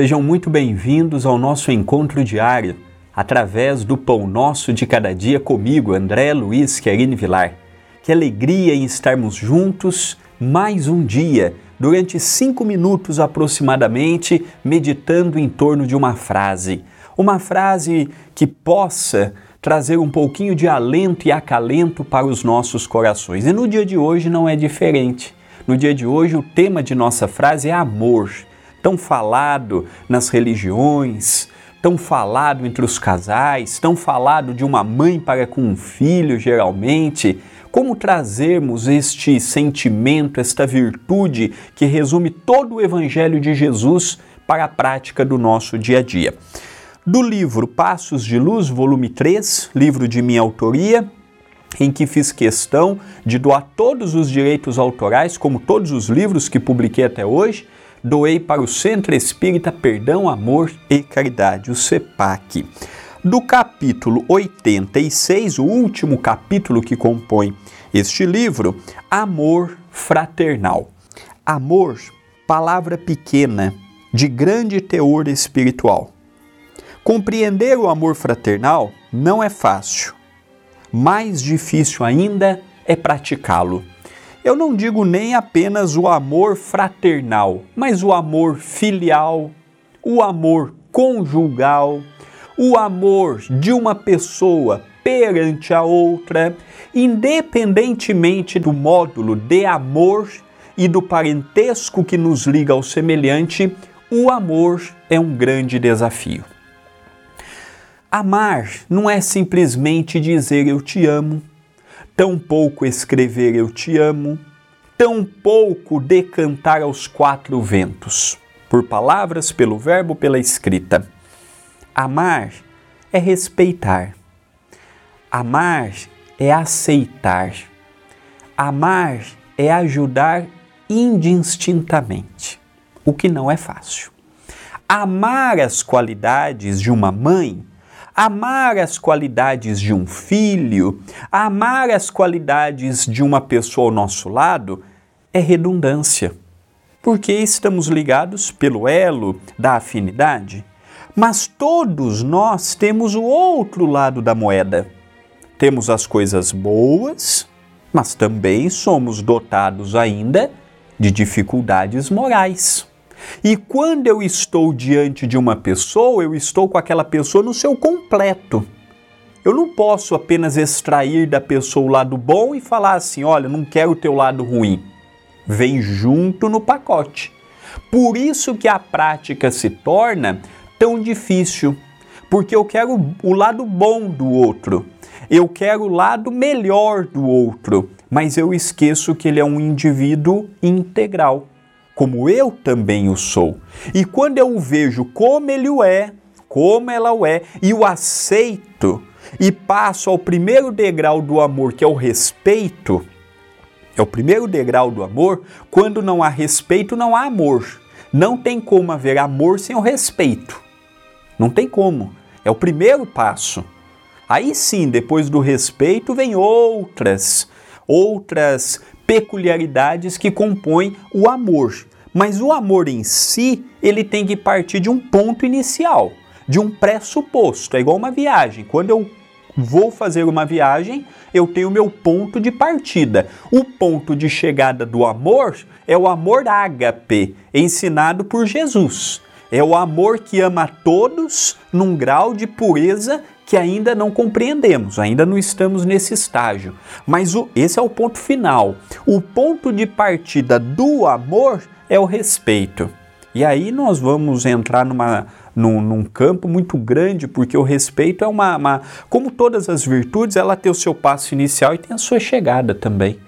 Sejam muito bem-vindos ao nosso encontro diário, através do Pão Nosso de Cada Dia comigo, André Luiz Querine Vilar. Que alegria em estarmos juntos mais um dia, durante cinco minutos aproximadamente, meditando em torno de uma frase. Uma frase que possa trazer um pouquinho de alento e acalento para os nossos corações. E no dia de hoje não é diferente. No dia de hoje, o tema de nossa frase é amor tão falado nas religiões, tão falado entre os casais, tão falado de uma mãe para com um filho, geralmente. Como trazermos este sentimento, esta virtude que resume todo o Evangelho de Jesus para a prática do nosso dia a dia? Do livro Passos de Luz, volume 3, livro de minha autoria, em que fiz questão de doar todos os direitos autorais, como todos os livros que publiquei até hoje, doei para o Centro Espírita Perdão, Amor e Caridade, o CEPAC. Do capítulo 86, o último capítulo que compõe este livro, Amor Fraternal. Amor, palavra pequena, de grande teor espiritual. Compreender o amor fraternal não é fácil. Mais difícil ainda é praticá-lo. Eu não digo nem apenas o amor fraternal, mas o amor filial, o amor conjugal, o amor de uma pessoa perante a outra, independentemente do módulo de amor e do parentesco que nos liga ao semelhante, o amor é um grande desafio. Amar não é simplesmente dizer eu te amo, tão pouco escrever eu te amo, tão pouco decantar aos quatro ventos, por palavras, pelo verbo, pela escrita. Amar é respeitar. Amar é aceitar. Amar é ajudar indistintamente, o que não é fácil. Amar as qualidades de uma mãe amar as qualidades de um filho, amar as qualidades de uma pessoa ao nosso lado, é redundância. Porque estamos ligados pelo elo da afinidade. Mas todos nós temos o outro lado da moeda. Temos as coisas boas, mas também somos dotados ainda de dificuldades morais. E quando eu estou diante de uma pessoa, eu estou com aquela pessoa no seu completo. Eu não posso apenas extrair da pessoa o lado bom e falar assim: olha, não quero o teu lado ruim. Vem junto no pacote. Por isso que a prática se torna tão difícil, porque eu quero o lado bom do outro, eu quero o lado melhor do outro, mas eu esqueço que ele é um indivíduo integral como eu também o sou. E quando eu o vejo como ele o é, como ela o é, e o aceito, e passo ao primeiro degrau do amor, que é o respeito, é o primeiro degrau do amor, quando não há respeito, não há amor. Não tem como haver amor sem o respeito. Não tem como. É o primeiro passo. Aí sim, depois do respeito, vem outras, outras peculiaridades que compõem o amor. Mas o amor em si, ele tem que partir de um ponto inicial, de um pressuposto. É igual uma viagem. Quando eu vou fazer uma viagem, eu tenho meu ponto de partida. O ponto de chegada do amor é o amor ágape, ensinado por Jesus. É o amor que ama a todos num grau de pureza que ainda não compreendemos, ainda não estamos nesse estágio. Mas o, esse é o ponto final. O ponto de partida do amor é o respeito. E aí nós vamos entrar numa, num, num, campo muito grande, porque o respeito é uma, uma, Como todas as virtudes, ela tem o seu passo inicial e tem a sua chegada também.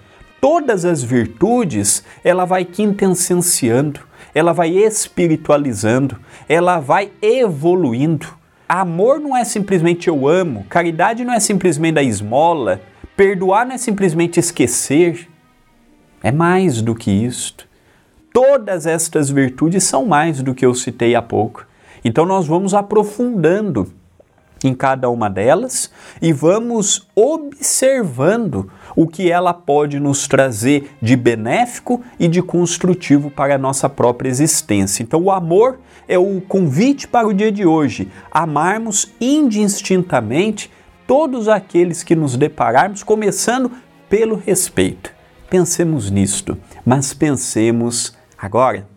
Todas as virtudes, ela vai quintessenciando, ela vai espiritualizando, ela vai evoluindo. Amor não é simplesmente eu amo, caridade não é simplesmente a esmola, perdoar não é simplesmente esquecer. É mais do que isto. Todas estas virtudes são mais do que eu citei há pouco. Então nós vamos aprofundando em cada uma delas e vamos observando o que ela pode nos trazer de benéfico e de construtivo para a nossa própria existência. Então, o amor é o convite para o dia de hoje, amarmos indistintamente todos aqueles que nos depararmos, começando pelo respeito. Pensemos nisto, mas pensemos agora.